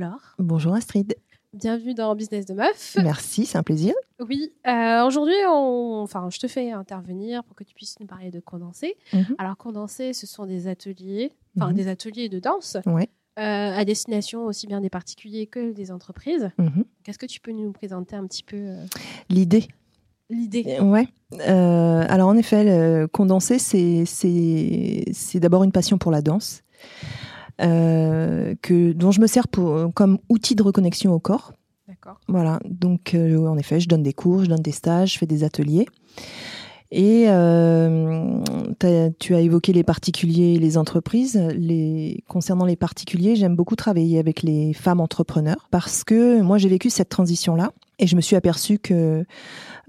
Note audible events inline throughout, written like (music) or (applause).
Bonjour Laure. Bonjour Astrid. Bienvenue dans Business de Meuf. Merci, c'est un plaisir. Oui, euh, aujourd'hui, on... enfin, je te fais intervenir pour que tu puisses nous parler de Condensé. Mhm. Alors, Condensé, ce sont des ateliers, enfin Mhm. des ateliers de danse Ouais. euh, à destination aussi bien des particuliers que des entreprises. Mhm. Qu'est-ce que tu peux nous présenter un petit peu euh, L'idée. l'idée? Ouais. Alors en effet, condensé, c'est d'abord une passion pour la danse, que dont je me sers pour comme outil de reconnexion au corps. D'accord. Voilà. Donc euh, en effet, je donne des cours, je donne des stages, je fais des ateliers. Et euh, tu as évoqué les particuliers et les entreprises. Les, concernant les particuliers, j'aime beaucoup travailler avec les femmes entrepreneurs parce que moi j'ai vécu cette transition-là et je me suis aperçue que,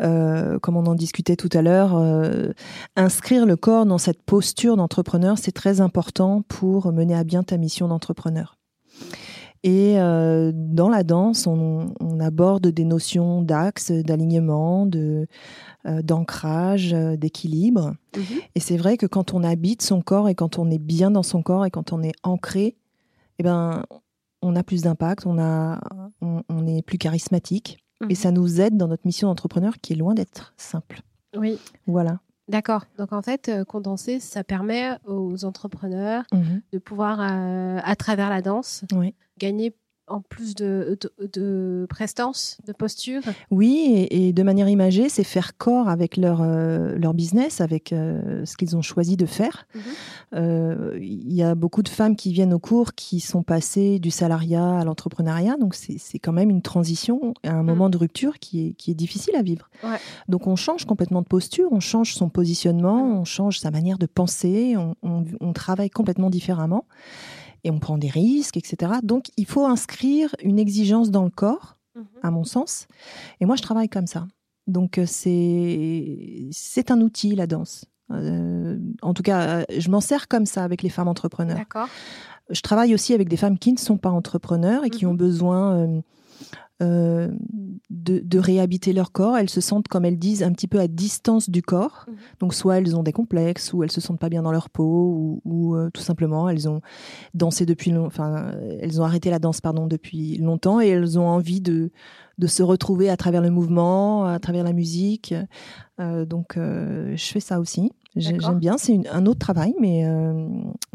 euh, comme on en discutait tout à l'heure, euh, inscrire le corps dans cette posture d'entrepreneur, c'est très important pour mener à bien ta mission d'entrepreneur. Et euh, dans la danse, on, on aborde des notions d'axe, d'alignement, de euh, d'ancrage, euh, d'équilibre. Mhm. Et c'est vrai que quand on habite son corps et quand on est bien dans son corps et quand on est ancré, eh ben, on a plus d'impact, on, a, on, on est plus charismatique. Mhm. Et ça nous aide dans notre mission d'entrepreneur qui est loin d'être simple. Oui, Voilà. d'accord. Donc, en fait, euh, Condensé, ça permet aux entrepreneurs Mhm. de pouvoir, euh, à travers la danse, Oui. gagner en plus de, de, de prestance, de posture. Oui, et, et de manière imagée, c'est faire corps avec leur, euh, leur business, avec euh, ce qu'ils ont choisi de faire. Mhm. Euh, Il y a beaucoup de femmes qui viennent au cours qui sont passées du salariat à l'entrepreneuriat, donc c'est quand même une transition, un moment de rupture qui est, qui est difficile à vivre. Ouais. Donc on change complètement de posture, on change son positionnement, on change sa manière de penser, on, on- on travaille complètement différemment et on prend des risques, etc. Donc il faut inscrire une exigence dans le corps Mhm. à mon sens. Et moi, je travaille comme ça. Donc, euh, c'est c'est un outil, la danse. Euh, en tout cas, je m'en sers comme ça avec les femmes entrepreneurs. D'accord. Je travaille aussi avec des femmes qui ne sont pas entrepreneurs et qui Mhm. ont besoin euh, euh, de, de réhabiter leur corps. Elles se sentent, comme elles disent, un petit peu à distance du corps. Mhm. Donc, soit elles ont des complexes, ou elles se sentent pas bien dans leur peau, ou, ou, euh, tout simplement elles ont dansé depuis, long- enfin, elles ont arrêté la danse, pardon, depuis longtemps, et elles ont envie de de se retrouver à travers le mouvement, à travers la musique. Euh, donc, je fais ça aussi. J'aime bien. C'est un autre travail, mais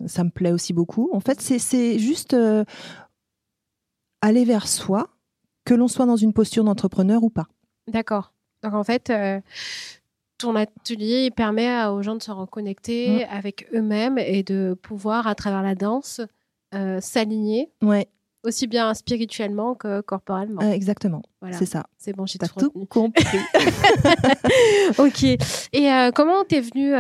ça me plaît aussi beaucoup. En fait, c'est- juste aller vers soi, que l'on soit dans une posture d'entrepreneur ou pas. D'accord. Donc en fait, euh, ton atelier permet aux gens de se reconnecter Mm. avec eux-mêmes et de pouvoir, à travers la danse, euh, s'aligner Ouais, aussi bien spirituellement que corporellement. euh, exactement. voilà, C'est ça. c'est bon, j'ai tout compris. (laughs) ok. Et comment t'es venue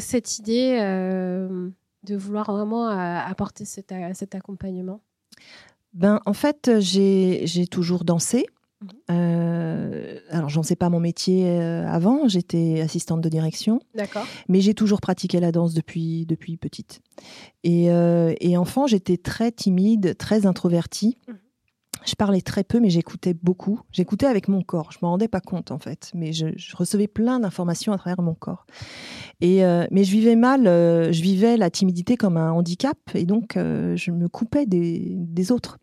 cette idée de vouloir vraiment apporter cet accompagnement? Ben, en fait, j'ai j'ai toujours dansé. Mhm. Euh, alors, j'en sais pas mon métier euh, avant. J'étais assistante de direction, D'accord. mais j'ai toujours pratiqué la danse depuis depuis petite. Et, euh, et enfant, j'étais très timide, très introvertie. Mhm. Je parlais très peu, mais j'écoutais beaucoup. J'écoutais avec mon corps. Je me rendais pas compte en fait, mais je, je recevais plein d'informations à travers mon corps. Et euh, mais je vivais mal. euh, je vivais la timidité comme un handicap, et donc euh, je me coupais des, des autres.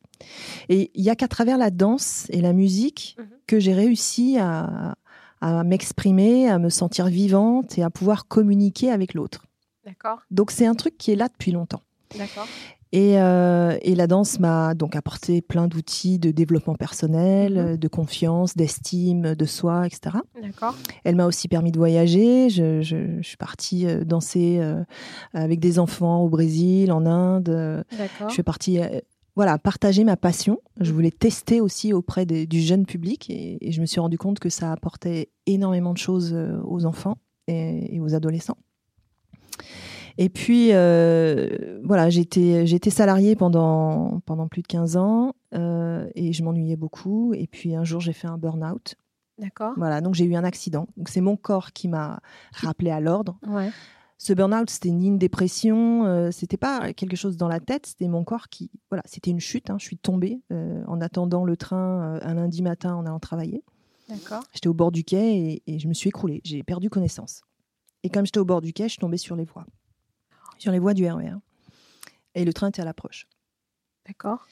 Et il y a qu'à travers la danse et la musique Mhm. que j'ai réussi à, à m'exprimer, à me sentir vivante et à pouvoir communiquer avec l'autre. D'accord. Donc c'est un truc qui est là depuis longtemps. D'accord. Et, euh, et la danse m'a donc apporté plein d'outils de développement personnel, Mhm. de confiance, d'estime de soi, etc. D'accord. Elle m'a aussi permis de voyager. Je, je- je suis partie euh, danser euh, avec des enfants au Brésil, en Inde. D'accord. Je suis partie, voilà, partager ma passion. Je voulais tester aussi auprès du jeune public et, et je me suis rendu compte que ça apportait énormément de choses euh, aux enfants et, et aux adolescents. Et puis, euh, voilà, j'étais j'étais salariée pendant, pendant plus de 15 ans euh, et je m'ennuyais beaucoup. Et puis un jour, j'ai fait un burn-out. D'accord. Voilà, donc j'ai eu un accident. Donc c'est mon corps qui m'a rappelé à l'ordre. Ouais. Ce burn-out, c'était ni une dépression, euh, c'était pas quelque chose dans la tête, c'était mon corps qui, voilà, c'était une chute. hein, je suis tombée euh, en attendant le train euh, un lundi matin en allant travailler. D'accord. J'étais au bord du quai et, et je me suis écroulée. J'ai perdu connaissance. Et comme j'étais au bord du quai, je suis tombée sur les voies, sur les voies du RER. Et le train était à l'approche. D'accord.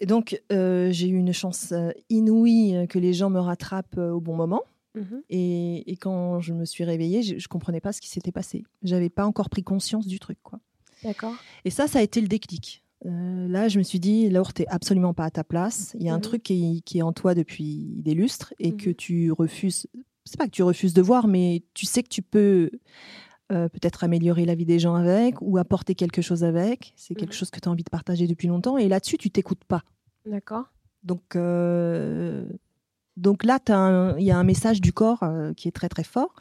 Et donc, euh, j'ai eu une chance inouïe que les gens me rattrapent au bon moment. Mhm. Et, et quand je me suis réveillée, je, je comprenais pas ce qui s'était passé. J'avais pas encore pris conscience du truc, quoi. D'accord. Et ça, ça a été le déclic. Euh, là, je me suis dit, Laure, t'es absolument pas à ta place. Il y a un Mhm. truc qui est, qui est en toi depuis des lustres et que Mhm. tu refuses. C'est pas que tu refuses de voir, mais tu sais que tu peux euh, peut-être améliorer la vie des gens avec ou apporter quelque chose avec. C'est quelque chose que tu as envie de partager depuis longtemps. Et là-dessus, tu t'écoutes pas. D'accord. Donc, euh, donc là, il y a un message du corps euh, qui est très très fort.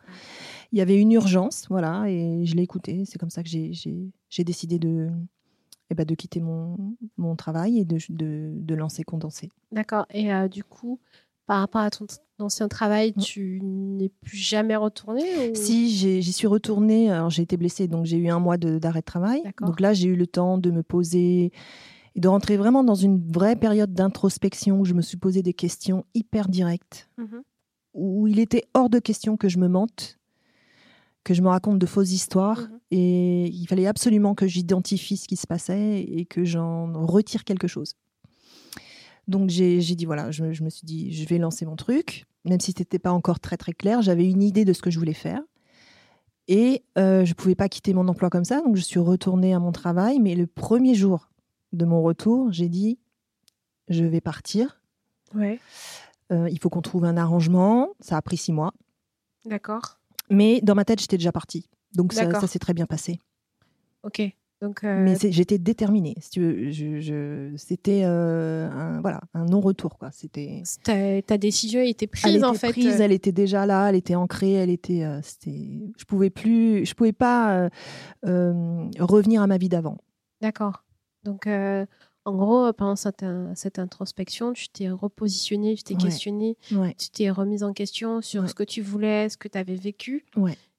Il y avait une urgence, voilà, et je l'ai écouté. C'est comme ça que j'ai- décidé de, eh ben, de quitter mon, mon travail et de, de, de lancer Condensé. D'accord. Et euh, du coup, par rapport à ton ancien travail, Mm. tu n'es plus jamais retourné ou... Si j'y suis retournée, alors j'ai été blessée, donc j'ai eu un mois d'arrêt de, travail. Donc là, j'ai eu le temps de me poser et de rentrer vraiment dans une vraie période d'introspection où je me suis posé des questions hyper directes. Mhm. où il était hors de question que je me mente, que je me raconte de fausses histoires. Mhm. Et il fallait absolument que j'identifie ce qui se passait et que j'en retire quelque chose. Donc j'ai j'ai dit, voilà, je, je me suis dit, je vais lancer mon truc, même si ce n'était pas encore très très clair. J'avais une idée de ce que je voulais faire. Et euh, je ne pouvais pas quitter mon emploi comme ça, donc je suis retournée à mon travail. Mais le premier jour de mon retour, j'ai dit, je vais partir. Ouais. Euh, il faut qu'on trouve un arrangement. Ça a pris six mois. D'accord. Mais dans ma tête, j'étais déjà partie. Donc ça, ça s'est très bien passé. Ok. Donc, euh, Mais j'étais déterminée. Si tu veux, je, je- c'était euh, un, voilà, un non-retour. quoi. C'était. ta, ta décision était Elle prise était en fait. prise, elle était déjà là, elle était ancrée, elle était. euh, c'était. Je pouvais plus, je pouvais pas revenir à ma vie d'avant. D'accord. Donc, euh, en gros, pendant cette, in- cette introspection, tu t'es repositionné, tu t'es Ouais. questionné, Ouais. tu t'es remise en question sur Ouais. ce que tu voulais, ce que tu avais vécu.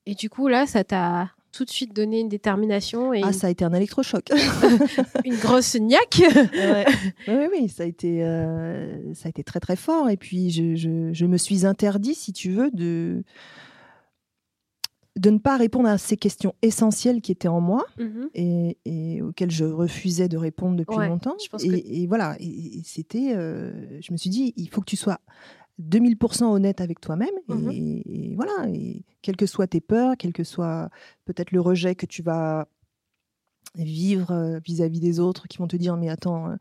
Et du coup, là, ça t'a tout de suite donné une détermination et Ah, ça a été un électrochoc. (laughs) une grosse niaque. Ouais. Oui, oui, oui, ça a été, euh, ça a été très très fort. Et puis je, je- je me suis interdit, si tu veux, de de ne pas répondre à ces questions essentielles qui étaient en moi Mhm. et, et auxquelles je refusais de répondre depuis Ouais, longtemps. je pense et, que- et voilà, et, c'était, euh, je me suis dit, il faut que tu sois 2000% honnête avec toi-même. et- Mhm. Et, voilà, et quelles que soient tes peurs, quel que soit peut-être le rejet que tu vas vivre euh, vis-à-vis des autres qui vont te dire mais attends euh,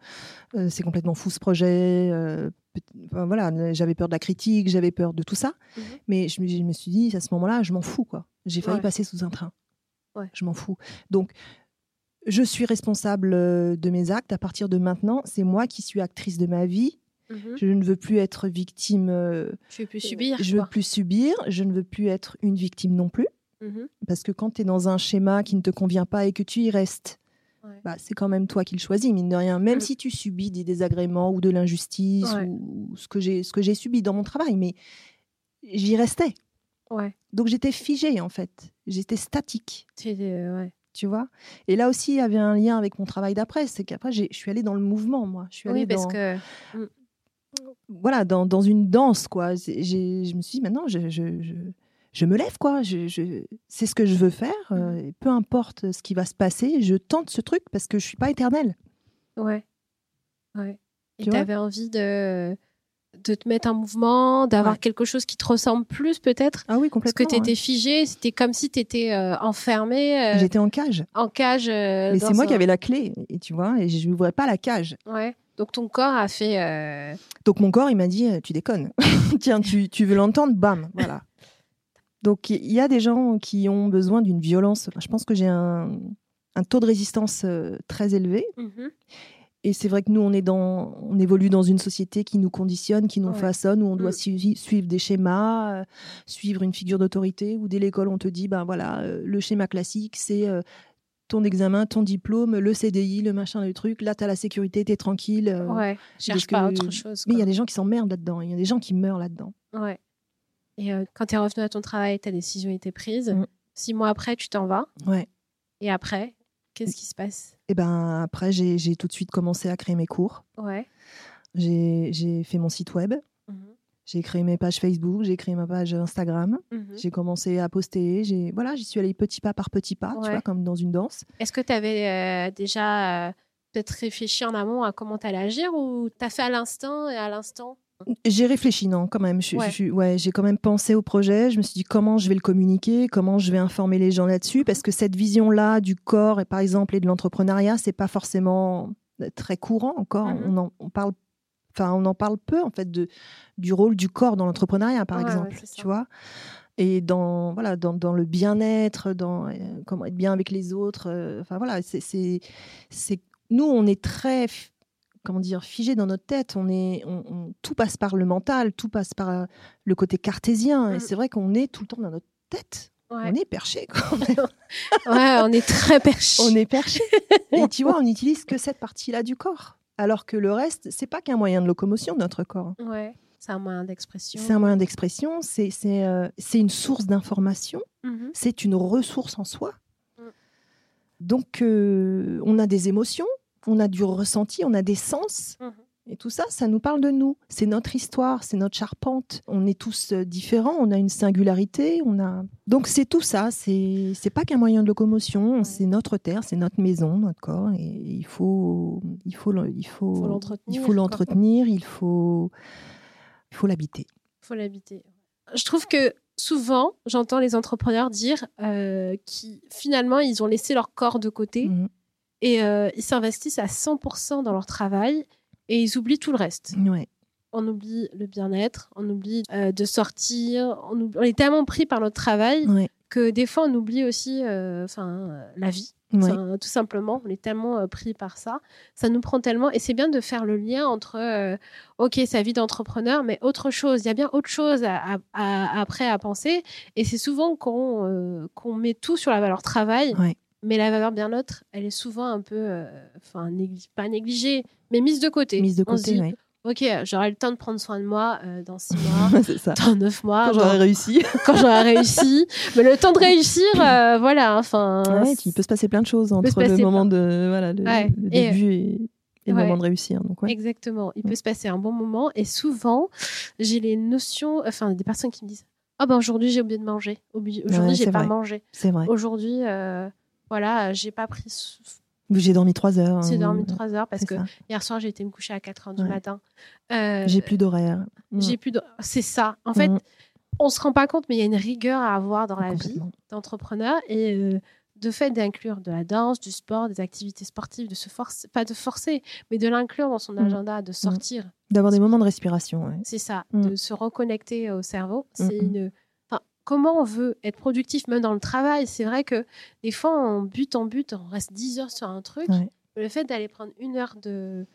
euh, c'est complètement fou ce projet euh, enfin, voilà j'avais peur de la critique j'avais peur de tout ça Mhm. mais je me suis dit à ce moment-là je m'en fous quoi j'ai failli Ouais. passer sous un train Ouais. je m'en fous donc je suis responsable euh, de mes actes à partir de maintenant c'est moi qui suis actrice de ma vie Mhm. je ne veux plus être victime euh, Tu veux plus subir. je veux plus subir je ne veux plus être une victime non plus Mhm. parce que quand tu es dans un schéma qui ne te convient pas et que tu y restes, Ouais. bah, c'est quand même toi qui le choisis, mine de rien. Même Mm. si tu subis des désagréments ou de l'injustice Ouais. ou ce que j'ai subi dans mon travail, mais j'y restais. Ouais. Donc j'étais figée en fait. J'étais statique, euh, ouais. tu vois? Et là aussi, il y avait un lien avec mon travail d'après. C'est qu'après, je suis allée dans le mouvement, moi. Je suis allée Oui, parce dans, que voilà, dans, dans une danse, quoi. Je me suis dit, maintenant, je, je, je, je me lève, quoi. Je, je- c'est ce que je veux faire. euh, et peu importe ce qui va se passer, je tente ce truc parce que je suis pas éternelle. Ouais. Ouais. Et Tu avais envie de, de te mettre en mouvement, d'avoir Ouais. quelque chose qui te ressemble plus peut-être. Ah oui, Parce que complètement. tu étais figé, c'était comme si tu étais enfermé hein. euh, J'étais en cage. en cage. euh, Mais c'est moi qui avais la clé, et tu vois, et je n'ouvrais pas la cage. Ouais. Donc ton corps a fait. euh, Donc mon corps, il m'a dit, euh, tu déconnes. (laughs) Tiens, tu, tu veux l'entendre, bam, voilà. Donc il y a des gens qui ont besoin d'une violence. Je pense que j'ai un, un taux de résistance euh, très élevé. mhm. Et c'est vrai que nous, on, est dans, on évolue dans une société qui nous conditionne, qui nous Ouais. façonne, où on doit Mm. suivi- suivre des schémas, euh, suivre une figure d'autorité, où dès l'école, on te dit, ben voilà, euh, le schéma classique, c'est euh, ton examen, ton diplôme, le CDI, le machin, le truc. Là, tu as la sécurité, tu es tranquille. Ouais. Cherche pas que- autre chose. Mais il y a des gens qui s'emmerdent là-dedans, il y a des gens qui meurent là-dedans. Ouais. Et quand tu es revenu à ton travail, ta décision était prise. Mm. Six mois après, tu t'en vas. Ouais. Et après, qu'est-ce qui se passe? Et ben après, j'ai tout de suite commencé à créer mes cours. Ouais. J'ai fait mon site web, Mhm. j'ai créé mes pages Facebook, j'ai créé ma page Instagram. Mhm. J'ai commencé à poster. J'ai voilà, j'y suis allée petit pas par petit pas, tu vois, comme dans une danse. Est-ce que tu avais déjà euh, peut-être réfléchi en amont à comment tu allais agir ou tu as fait à l'instant et à l'instant j'ai réfléchi, non, quand même. Je, Ouais. ouais, j'ai quand même pensé au projet. Je me suis dit comment je vais le communiquer, comment je vais informer les gens là-dessus, parce que cette vision-là du corps, et par exemple, et de l'entrepreneuriat, c'est pas forcément euh, très courant encore. Mhm. On en on parle, enfin, on en parle peu en fait de du rôle du corps dans l'entrepreneuriat, par Ouais, exemple. tu vois? Et dans voilà, dans, dans le bien-être, dans euh, comment être bien avec les autres. euh, Enfin voilà, c'est nous, on est très comment dire, figé dans notre tête. On est, on, on- tout passe par le mental, tout passe par euh, le côté cartésien. Mm. Et c'est vrai qu'on est tout le temps dans notre tête. Ouais. On est perché. quoi. (laughs) Ouais, on est très perché. on est perché. (laughs) Et tu vois, on n'utilise que cette partie-là du corps. Alors que le reste, c'est pas qu'un moyen de locomotion, notre corps. Ouais, c'est un moyen d'expression. C'est un moyen d'expression, c'est euh, une source d'information, Mhm. c'est une ressource en soi. Mm. Donc, euh, on a des émotions, on a du ressenti, on a des sens. Mhm. Et tout ça, ça nous parle de nous. C'est notre histoire, c'est notre charpente. On est tous euh, différents, on a une singularité, on a. Donc c'est tout ça. C'est c'est pas qu'un moyen de locomotion. C'est notre terre, c'est notre maison, notre corps. Et il faut, il faut, il faut, l'entretenir, Il faut l'entretenir. Il faut, il faut l'habiter. faut l'habiter. Je trouve que souvent, j'entends les entrepreneurs dire euh, qui finalement ils ont laissé leur corps de côté Mhm. Et euh, ils s'investissent à 100% dans leur travail et ils oublient tout le reste. Ouais. On oublie le bien-être, on oublie euh, de sortir, on, oublie- on est tellement pris par notre travail Ouais. que des fois on oublie aussi euh, enfin, la vie. Ouais. Tout simplement, on est tellement euh, pris par ça. Ça nous prend tellement. Et c'est bien de faire le lien entre, euh, OK, sa vie d'entrepreneur, mais autre chose. Il y a bien autre chose à, à- à- après à penser. Et c'est souvent qu'on euh, met tout sur la valeur travail. Ouais. Mais la valeur bien-être, elle est souvent un peu, euh, enfin, pas négligée, mais mise de côté. Mise de côté. ouais. OK, j'aurai le temps de prendre soin de moi euh, dans six mois, (laughs) ça. dans neuf mois, Quand j'aurai réussi. (laughs) quand j'aurai réussi. Mais le temps de réussir, euh, voilà. Enfin, Ouais, il peut se passer plein de choses entre le moment de voilà le, Ouais. le Et- début et, et le Ouais. moment de réussir. Donc. Exactement. Il peut se passer un bon moment. Et souvent, j'ai les notions, enfin, des personnes qui me disent Ah ben aujourd'hui, j'ai oublié de manger. Aujourd'hui, j'ai pas vrai. mangé. c'est vrai. Aujourd'hui, euh, voilà, j'ai pas pris. J'ai dormi trois heures. J'ai ou- dormi trois heures parce que ça. hier soir, j'ai été me coucher à 4 heures du Ouais. matin. Euh, J'ai plus d'horaire. Mm. J'ai plus. C'est ça. En fait, Mm. on se rend pas compte, mais il y a une rigueur à avoir dans la vie d'entrepreneur et euh, de fait d'inclure de la danse, du sport, des activités sportives, de se forcer, pas de forcer, mais de l'inclure dans son Mm. agenda, de sortir. D'avoir des moments de respiration. ouais. C'est ça, de se reconnecter au cerveau. C'est une. Comment on veut être productif, même dans le travail C'est vrai que des fois, on bute en but, on reste 10 heures sur un truc. Ouais. Le fait d'aller prendre une heure de,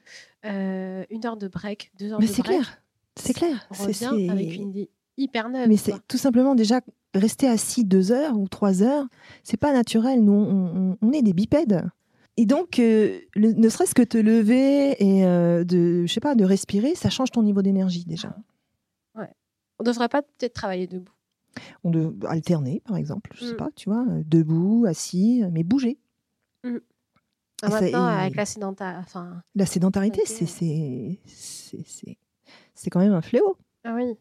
euh, une heure de break, deux heures Mais de c'est break, clair. C'est clair. on C'est- revient avec une idée hyper neuve. Mais c'est tout simplement déjà rester assis deux heures ou trois heures, c'est pas naturel. Nous, on, on- on est des bipèdes. Et donc, euh, le- ne serait-ce que te lever et euh, de, je sais pas, de respirer, ça change ton niveau d'énergie déjà. On devrait pas peut-être travailler debout. On doit alterner, par exemple, je sais Mm. pas, tu vois, euh, debout, assis, euh, mais bouger. Ah, Et ça- avec la sédenta... enfin, La sédentarité, c'est c'est c'est c'est c'est quand même un fléau. ah oui.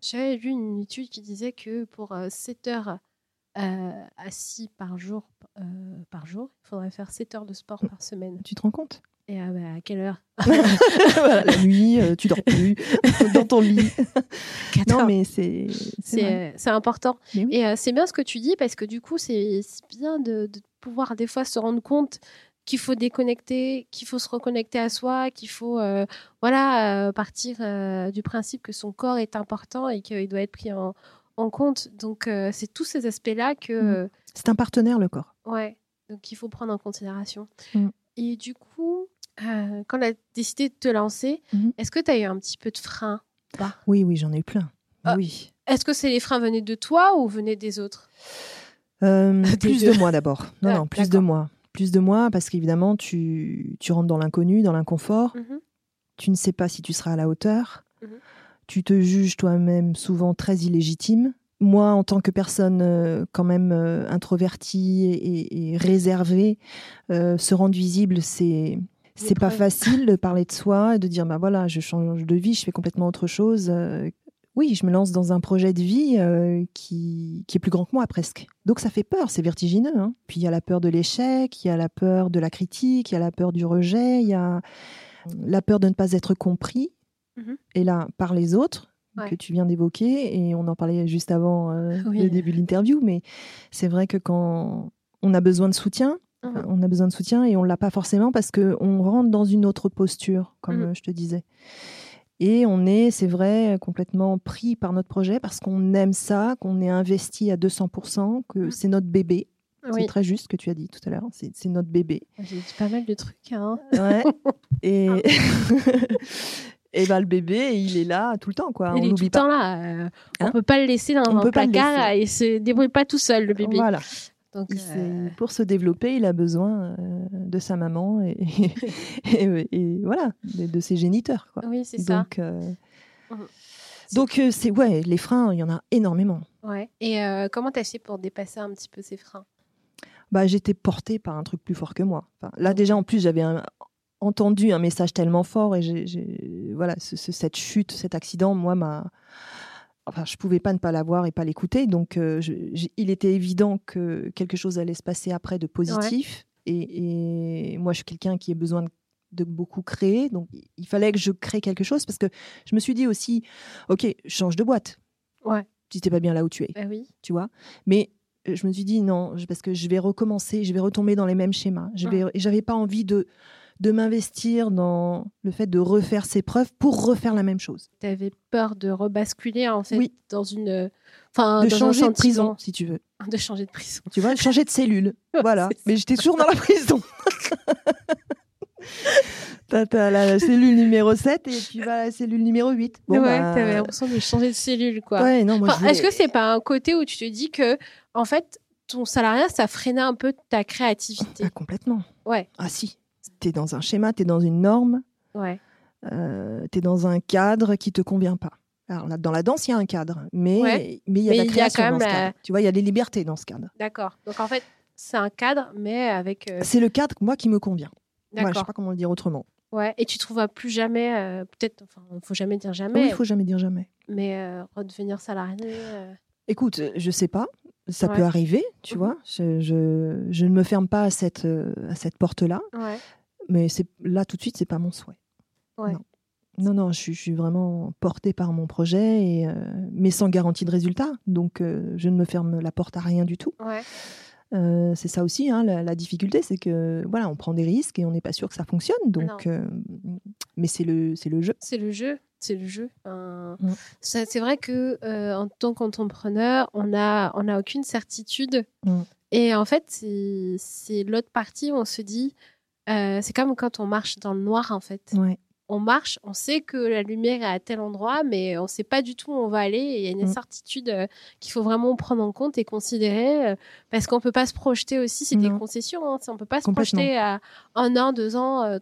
J'avais lu une étude qui disait que pour euh, 7 heures euh, assis par jour, euh, par jour, il faudrait faire 7 heures de sport par semaine. Tu te rends compte? Et ah bah, à quelle heure? Voilà, (laughs) (laughs) La nuit, euh, tu dors plus (laughs) dans ton lit. Non, mais c'est c'est c'est important. Oui. Et euh, c'est bien ce que tu dis parce que du coup, c'est bien de, de pouvoir des fois se rendre compte qu'il faut déconnecter, qu'il faut se reconnecter à soi, qu'il faut euh, voilà euh, partir euh, du principe que son corps est important et qu'il doit être pris en, en compte. Donc euh, c'est tous ces aspects-là que Mm. euh, C'est un partenaire le corps. ouais, donc il faut prendre en considération. Mm. Et du coup, euh, quand on a décidé de te lancer, Mhm. est-ce que tu as eu un petit peu de frein. Oui, oui, j'en ai eu plein. Ah. Oui. Est-ce que c'est les freins venaient de toi ou venaient des autres? Euh, (laughs) Des plus deux. de moi d'abord. Non, Ah, non, plus de moi. Plus de moi parce qu'évidemment, tu, tu rentres dans l'inconnu, dans l'inconfort. Mhm. Tu ne sais pas si tu seras à la hauteur. Mhm. Tu te juges toi-même souvent très illégitime. Moi, en tant que personne euh, quand même euh, introvertie et, et- et réservée, euh, se rendre visible, c'est c'est pas facile de parler de soi et de dire bah voilà, je change de vie, je fais complètement autre chose. Euh, oui, je me lance dans un projet de vie euh, qui, qui, est plus grand que moi presque. Donc ça fait peur, c'est vertigineux. Hein. Puis il y a la peur de l'échec, il y a la peur de la critique, il y a la peur du rejet, il y a la peur de ne pas être compris, mhm. et là, par les autres que tu viens d'évoquer, et on en parlait juste avant euh, (laughs) le début de l'interview, mais c'est vrai que quand on a besoin de soutien, on a besoin de soutien et on l'a pas forcément parce qu'on rentre dans une autre posture, comme je te disais. Et on est, c'est vrai, complètement pris par notre projet parce qu'on aime ça, qu'on est investi à 200%, que mmh. c'est notre bébé. C'est très juste ce que tu as dit tout à l'heure. C'est notre bébé. J'ai dit pas mal de trucs. Hein. Ouais. (laughs) Et, (laughs) et bah, le bébé, il est là tout le temps. Quoi. Il on est tout le temps là. Euh, on ne peut pas le laisser dans un placard. Il se débrouille pas tout seul, le bébé. Voilà. Euh, pour se développer, il a besoin euh, de sa maman et, (laughs) et, voilà, de, ses géniteurs. Quoi. Oui, c'est ça. Euh, mmh. Donc, c'est ouais, les freins, il y en a énormément. Ouais. Et comment t'as fait pour dépasser un petit peu ces freins? Bah, j'étais portée par un truc plus fort que moi. là, déjà, en plus, j'avais entendu un message tellement fort et j'ai, voilà, cette chute, cet accident, moi, m'a enfin, je pouvais pas ne pas l'avoir et pas l'écouter. Donc, euh, il était évident que quelque chose allait se passer après de positif. Et, moi, je suis quelqu'un qui a besoin de, beaucoup créer. Donc, il fallait que je crée quelque chose parce que je me suis dit aussi, OK, change de boîte. Ouais. Si t'es pas bien là où tu es. Bah oui. Tu vois. Mais euh, je me suis dit non, parce que je vais recommencer, je vais retomber dans les mêmes schémas. Je vais, j'avais pas envie de de m'investir dans le fait de refaire ses preuves pour refaire la même chose. Tu avais peur de rebasculer en fait dans une enfin de changer de prison si tu veux. (laughs) De changer de prison. Tu vois, changer de cellule. (laughs) voilà, mais j'étais toujours dans la prison. (laughs) T'as as la cellule numéro 7 et tu vas à la cellule numéro 8. Bon, ouais, bah... t'avais l'impression de changer de cellule, quoi. Ouais, non, moi, Est-ce que c'est pas un côté où tu te dis que, en fait, ton salariat, ça freinait un peu ta créativité? Ah, Complètement. Ouais. Ah si tu es dans un schéma, tu es dans une norme, ouais. Euh, tu es dans un cadre qui te convient pas. Alors là, dans la danse, il y a un cadre, mais mais il y a la création dans ce cadre. Tu vois, il y a des libertés dans ce cadre. D'accord. Donc en fait, c'est un cadre, mais avec. Euh, c'est le cadre moi qui me convient. D'accord. je sais pas comment le dire autrement. Ouais. Et tu trouveras plus jamais, euh, peut-être, enfin, il faut jamais dire jamais. Oui, il faut jamais dire jamais. Mais redevenir salarié. Écoute, je sais pas. Ça peut arriver, tu mhm. vois. Je, je, je, ne me ferme pas à cette, à cette porte-là. Ouais mais c'est là tout de suite, c'est pas mon souhait. Non. non, je, suis vraiment portée par mon projet, et, euh, mais sans garantie de résultat. Donc, euh, je ne me ferme la porte à rien du tout. Euh, c'est ça aussi, hein, la, difficulté, c'est que voilà, on prend des risques et on n'est pas sûr que ça fonctionne. Donc, mais c'est le, c'est le jeu. C'est le jeu, c'est le jeu. C'est vrai que en tant qu'entrepreneur, on a, on a aucune certitude. Et en fait, c'est l'autre partie où on se dit, euh, c'est comme quand on marche dans le noir, en fait. On marche, on sait que la lumière est à tel endroit, mais on ne sait pas du tout où on va aller. il y a une mm. incertitude euh, qu'il faut vraiment prendre en compte et considérer, euh, parce qu'on ne peut pas se projeter aussi, c'est des concessions. Hein, on ne peut pas se projeter à un an, deux ans,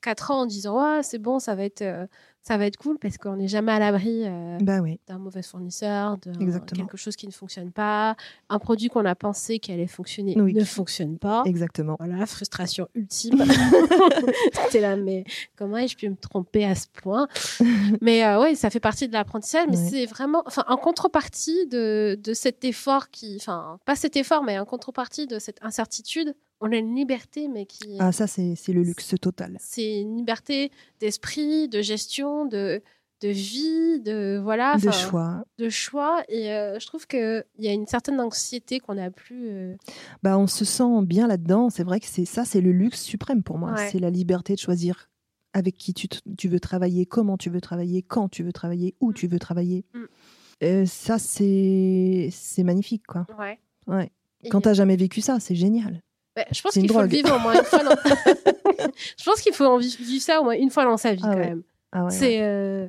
quatre ans en disant ouais, c'est bon, ça va être ça va être cool parce qu'on n'est jamais à l'abri euh, bah d'un mauvais fournisseur, de quelque chose qui ne fonctionne pas, un produit qu'on a pensé qu'il allait fonctionner ne fonctionne pas. Exactement. Voilà, frustration ultime. (laughs) (laughs) C'était là, mais comment ai-je pu me tromper à ce point? (laughs) Mais euh, oui, ça fait partie de l'apprentissage, mais c'est vraiment, enfin, en contrepartie de, de cet effort qui, enfin, pas cet effort, mais en contrepartie de cette incertitude, on a une liberté, mais qui. Ah, ça, c'est le luxe total. C'est une liberté d'esprit, de gestion, de, de vie, de. Voilà. De choix. De choix. Et euh, je trouve qu'il y a une certaine anxiété qu'on n'a plus. Euh, bah, on se sent bien là-dedans. C'est vrai que c'est ça, c'est le luxe suprême pour moi. C'est la liberté de choisir avec qui tu, tu, veux travailler, comment tu veux travailler, quand tu veux travailler, où mm. tu veux travailler. Mm. Euh, ça, c'est magnifique, quoi. Ouais. ouais. Quand tu n'as jamais vécu ça, c'est génial. Bah, je pense qu'il faut le vivre au moins une fois. Dans... (laughs) (laughs) je pense qu'il faut en vivre ça au moins une fois dans sa vie ah quand même. Ah c'est euh,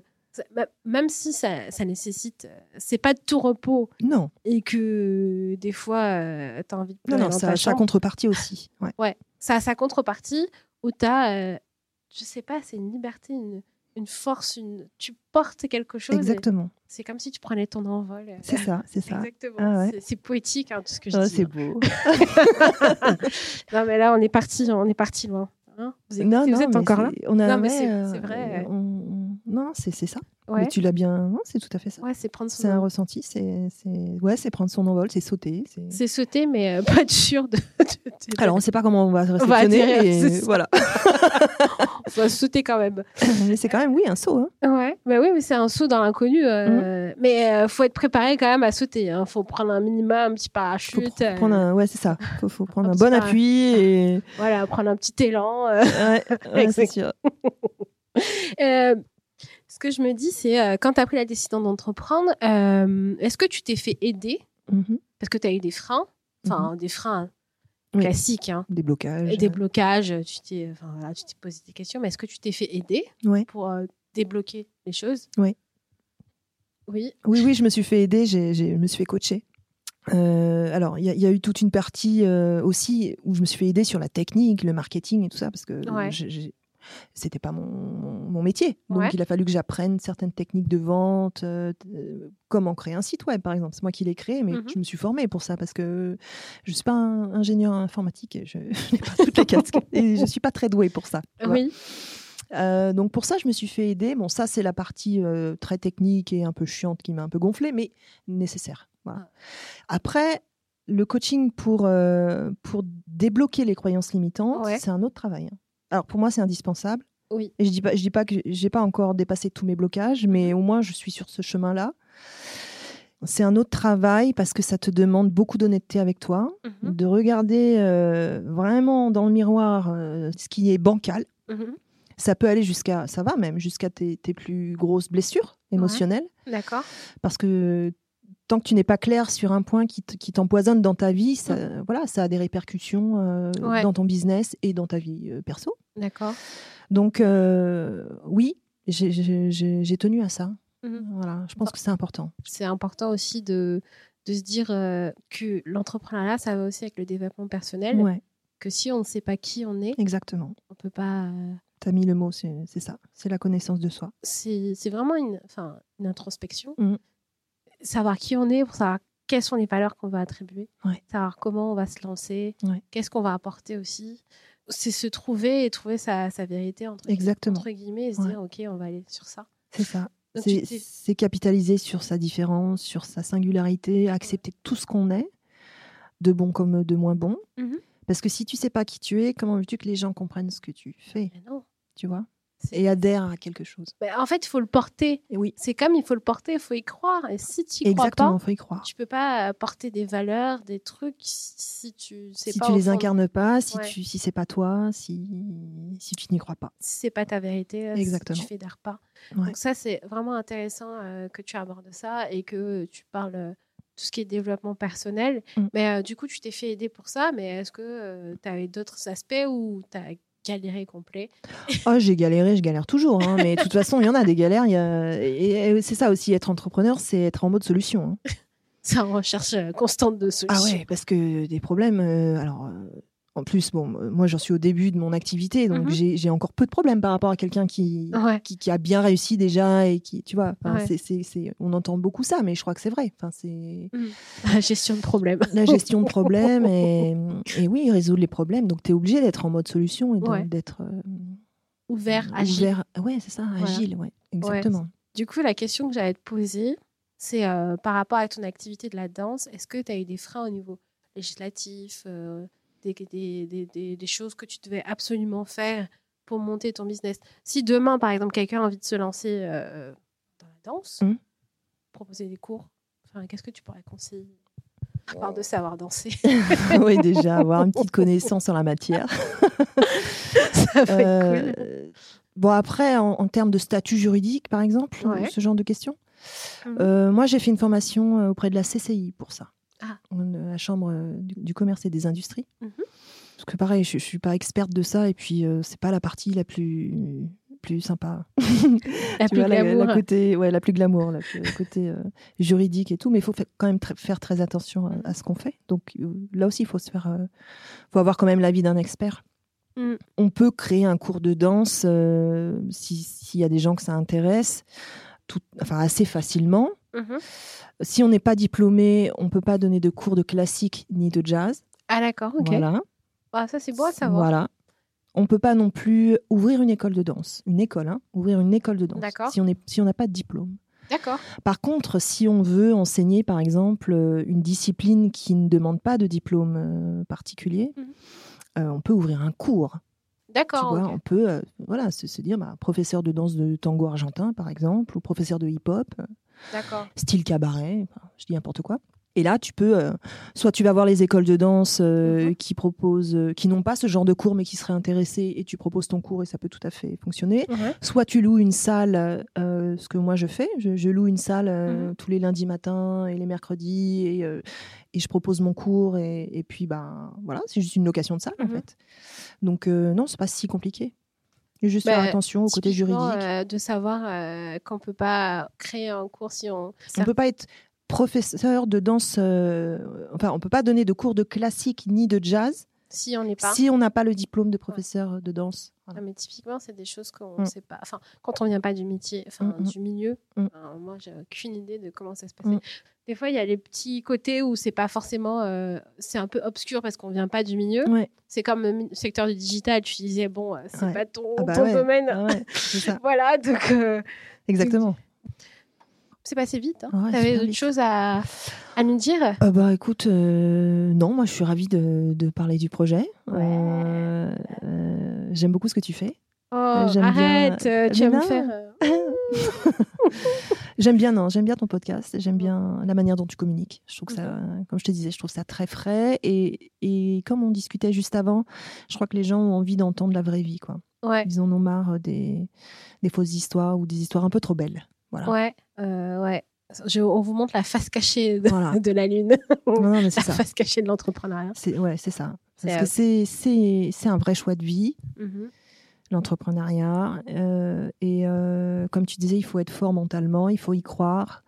même si ça, ça nécessite, euh, c'est pas de tout repos. Non. Et que des fois, euh, tu as envie de. Non, non, ça a sa contrepartie aussi. Ouais. ouais. Ça a sa contrepartie où tu as, je sais pas, c'est une liberté, une, une force, une... tu portes quelque chose. Exactement. C'est comme si tu prenais ton envol. C'est ça, c'est ça. Exactement. Ah c'est poétique, hein, tout ce que je oh, dis. C'est beau. (laughs) non, mais là, on est parti, on est parti loin. Hein. vous, êtes, non, non, êtes encore là? on a, Non, mais c'est vrai. On, non, c'est ça. Ouais. Mais tu l'as bien. Non, c'est tout à fait ça. Ouais, c'est prendre son C'est un ressenti. C'est ouais, c'est prendre son envol, c'est sauter. c'est- sauter, mais euh, (laughs) pas être sûr de. Alors, on ne sait pas comment on va va réceptionner. atterrir, et c'est ça. voilà. (laughs) va sauter quand même. (laughs) Mais c'est quand même, oui, un saut. hein. Ouais, bah oui, mais c'est un saut dans l'inconnu. euh, Mais euh, faut être préparé quand même à sauter. Hein. Faut prendre un minimum, un petit Faut parachute. pr- euh, prendre un, ouais, c'est ça. Faut, faut prendre Un bon appui (laughs) et Voilà, prendre un petit élan. euh. ouais, ouais, (laughs) c'est sûr. Euh, ce que je me dis, c'est euh, quand tu as pris la décision d'entreprendre, euh, est-ce que tu t'es fait aider? Mhm. Parce que tu as eu des freins, enfin des freins Oui. classiques, hein, Des blocages. des blocages, tu t'es enfin, voilà, tu t'es posé des questions, mais est-ce que tu t'es fait aider pour euh, débloquer les choses? Oui. Oui. Oui, oui, je me suis fait aider, j'ai, j'ai- je me suis fait coacher. Euh, alors, il y, a- il y a eu toute une partie euh, aussi où je me suis fait aider sur la technique, le marketing et tout ça, parce que Ouais. j'ai- j'ai- c'était pas mon, mon- métier. Donc, Ouais. il a fallu que j'apprenne certaines techniques de vente, euh, euh, comment créer un site web, par exemple. C'est moi qui l'ai créé, mais Mhm. je me suis formée pour ça, parce que je suis pas un ingénieur informatique, et je je (laughs) n'ai pas toutes les casquettes, et je suis pas très douée pour ça. (laughs) Oui. Euh, donc pour ça, je me suis fait aider. Bon, ça, c'est la partie euh, très technique et un peu chiante qui m'a un peu gonflée, mais nécessaire. Voilà. Après, le coaching pour, euh, pour débloquer les croyances limitantes, Ouais. c'est un autre travail. hein. Alors pour moi, c'est indispensable. Oui. Et je dis pas, je dis pas que j'ai pas encore dépassé tous mes blocages, mais au moins je suis sur ce chemin-là. C'est un autre travail parce que ça te demande beaucoup d'honnêteté avec toi, Mhm. de regarder euh, vraiment dans le miroir euh, ce qui est bancal. Mhm. Ça peut aller jusqu'à, ça va même, jusqu'à tes, tes plus grosses blessures émotionnelles. D'accord. Parce que tant que tu n'es pas clair sur un point qui, t'empoisonne dans ta vie, ça, voilà, ça a des répercussions euh, Ouais. dans ton business et dans ta vie euh, perso. D'accord. Donc, euh, oui, j'ai- tenu à ça. Mhm. Voilà, je pense que c'est important. C'est important aussi de, de se dire que l'entrepreneuriat, ça va aussi avec le développement personnel. Ouais, Que si on ne sait pas qui on est, exactement. on peut pas. euh, Tu as mis le mot, c'est ça. C'est la connaissance de soi. c'est vraiment une, une introspection. Mhm. Savoir qui on est pour savoir quelles sont les valeurs qu'on va attribuer, Ouais. savoir comment on va se lancer, Ouais. qu'est-ce qu'on va apporter aussi. C'est se trouver et trouver sa, sa vérité entre, Exactement. entre guillemets et se Ouais. dire ok on va aller sur ça. C'est ça. C'est capitaliser sur sa différence, sur sa singularité, accepter tout ce qu'on est, de bon comme de moins bon. Mhm. Parce que si tu sais pas qui tu es, comment veux-tu que les gens comprennent ce que tu fais, Mais non. tu vois? Et adhèrent à quelque chose. Mais en fait, il faut le porter. Et oui, C'est comme il faut le porter, il faut y croire. Et si tu y crois exactement, pas, faut y croire. tu peux pas euh, porter des valeurs, des trucs si tu sais Si pas tu les fond- incarnes pas, si Ouais. tu si c'est pas toi, si si tu n'y crois pas. si c'est pas ta vérité, euh, Exactement. si tu fédères pas. Ouais. Donc ça, c'est vraiment intéressant euh, que tu abordes ça et que tu parles euh, tout ce qui est développement personnel. Mm. Mais euh, du coup, tu t'es fait aider pour ça, mais est-ce que tu avais d'autres aspects où tu as galéré complet Oh, j'ai galéré, je galère toujours. hein, mais de toute façon, il y en a des galères. il Y a... Et, c'est ça aussi, être entrepreneur, c'est être en mode solution. hein. (laughs) C'est en recherche euh, constante de Ah solutions. ouais, parce que des problèmes. euh, alors, euh, en plus, bon, moi, j'en suis au début de mon activité, donc Mhm. j'ai j'ai encore peu de problèmes par rapport à quelqu'un qui, Ouais. qui, qui a bien réussi déjà et qui, tu vois, on entend beaucoup ça, mais je crois que c'est vrai. Enfin, c'est (laughs) La gestion de problèmes. (laughs) la gestion de problèmes et, et oui, résoudre les problèmes. Donc, tu es obligé d'être en mode solution et Ouais. d'être euh, Ouvert, agile. ouvert. Ouais, c'est ça, Voilà. agile, ouais, exactement. Du coup, la question que j'allais te poser, c'est euh, par rapport à ton activité de la danse, est-ce que tu as eu des freins au niveau législatif, euh, des, des, des- des- des choses que tu devais absolument faire pour monter ton business Si demain, par exemple, quelqu'un a envie de se lancer euh, dans la danse, Mhm. proposer des cours, enfin, qu'est-ce que tu pourrais conseiller? À part de savoir danser. (laughs) oui, déjà, avoir une petite (laughs) connaissance en la matière. (laughs) Ça va être cool. Euh, Bon, après, en, en termes de statut juridique, par exemple, Ouais. ce genre de questions. Mhm. Euh, moi, j'ai fait une formation euh, auprès de la CCI pour ça, Ah. La Chambre euh, du, du commerce et des industries. Mhm. Parce que pareil, je, je suis pas experte de ça, et puis euh, c'est pas la partie la plus plus sympa. (laughs) La Tu plus vois, la, glamour. la côté, ouais, la plus glamour, la plus- côté euh, juridique et tout. Mais il faut fa- quand même tr- faire très attention à, à ce qu'on fait. Donc euh, là aussi, il faut se faire, euh, faut avoir quand même l'avis d'un expert. Mm. On peut créer un cours de danse euh, si- s'il y a des gens que ça intéresse, tout, enfin assez facilement. Mhm. Si on n'est pas diplômé, on peut pas donner de cours de classique ni de jazz. Ah d'accord, ok. Voilà. Ah, ça c'est bon à savoir. Voilà. on peut pas non plus ouvrir une école de danse, une école, hein, ouvrir une école de danse. D'accord. Si on est, si on n'a pas de diplôme. D'accord. Par contre, si on veut enseigner, par exemple, euh, une discipline qui ne demande pas de diplôme euh, particulier, Mhm. euh, on peut ouvrir un cours. D'accord. vois, ok. on peut, euh, voilà, se, se dire, bah, professeur de danse de tango argentin, par exemple, ou professeur de hip-hop. Style cabaret, je dis n'importe quoi. Et là, tu peux, euh, soit tu vas voir les écoles de danse euh, Mhm. qui proposent, euh, qui n'ont pas ce genre de cours, mais qui seraient intéressés, et tu proposes ton cours et ça peut tout à fait fonctionner. Soit tu loues une salle, ce que moi je fais, je, je loue une salle Mhm. tous les lundis matins et les mercredis, et, et je propose mon cours, et, et puis ben voilà, c'est juste une location de salle en Mhm. fait. Donc non, c'est pas si compliqué. Juste Bah, faire attention au côté juridique. euh, de savoir euh, qu'on peut pas créer un cours si on. On peut pas être professeur de danse, euh, enfin on peut pas donner de cours de classique ni de jazz Si on n'est pas. si on n'a pas le diplôme de professeur de danse. Voilà. Non, mais typiquement, c'est des choses qu'on ne Mm. sait pas. Enfin, quand on vient pas du métier, enfin, Mm, mm. du milieu, Mm. euh, moi, j'ai aucune idée de comment ça se passait. Des fois, il y a les petits côtés où c'est pas forcément. euh, c'est un peu obscur parce qu'on vient pas du milieu. Ouais. C'est comme le secteur du digital. Tu disais, bon, euh, c'est Ouais. pas ton, Ah bah ton ouais. domaine. Ah ouais, c'est ça. (laughs) Voilà, donc euh, Exactement. C'est passé vite. Hein. Ouais, T'avais vite. choses à, à nous dire? Euh, bah écoute, euh, non, moi je suis ravie de, de parler du projet. Ouais. Euh, J'aime beaucoup ce que tu fais. Oh, j'aime arrête, tu vas Mais me non. faire. (laughs) (laughs) J'aime bien, non, j'aime bien ton podcast. J'aime bien la manière dont tu communiques. Je trouve que ça, comme je te disais, je trouve ça très frais. Et, et comme on discutait juste avant, je crois que les gens ont envie d'entendre la vraie vie, quoi. Ouais, Ils en ont marre des, des fausses histoires ou des histoires un peu trop belles. Voilà. ouais, ouais. Je- on vous montre la face cachée de, Voilà. (laughs) de la lune, Non, non, mais (laughs) la ça. face cachée de l'entrepreneuriat. C'est ouais, c'est ça. Parce C'est, que euh, c'est un vrai choix de vie. Mhm. l'entrepreneuriat. Euh, et euh, comme tu disais, il faut être fort mentalement, il faut y croire.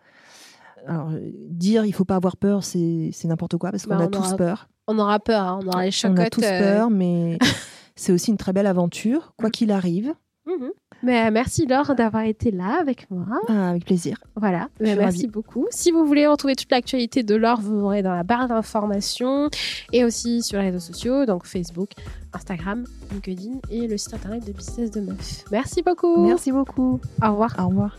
Alors, euh, dire il faut pas avoir peur, c'est n'importe quoi, parce qu'on Bah, a on tous aura peur. On aura peur, hein, on aura les On chocottes. a tous euh, peur, mais (laughs) c'est aussi une très belle aventure, quoi Mm. qu'il arrive. Mhm. Mais euh, merci Laure d'avoir été là avec moi. Ah, avec plaisir. Voilà, Mais merci ravie. beaucoup. Si vous voulez retrouver toute l'actualité de Laure, vous aurez dans la barre d'informations et aussi sur les réseaux sociaux, donc Facebook, Instagram, LinkedIn et le site internet de Business de Meuf. Merci beaucoup. Merci beaucoup. Au revoir. Au revoir.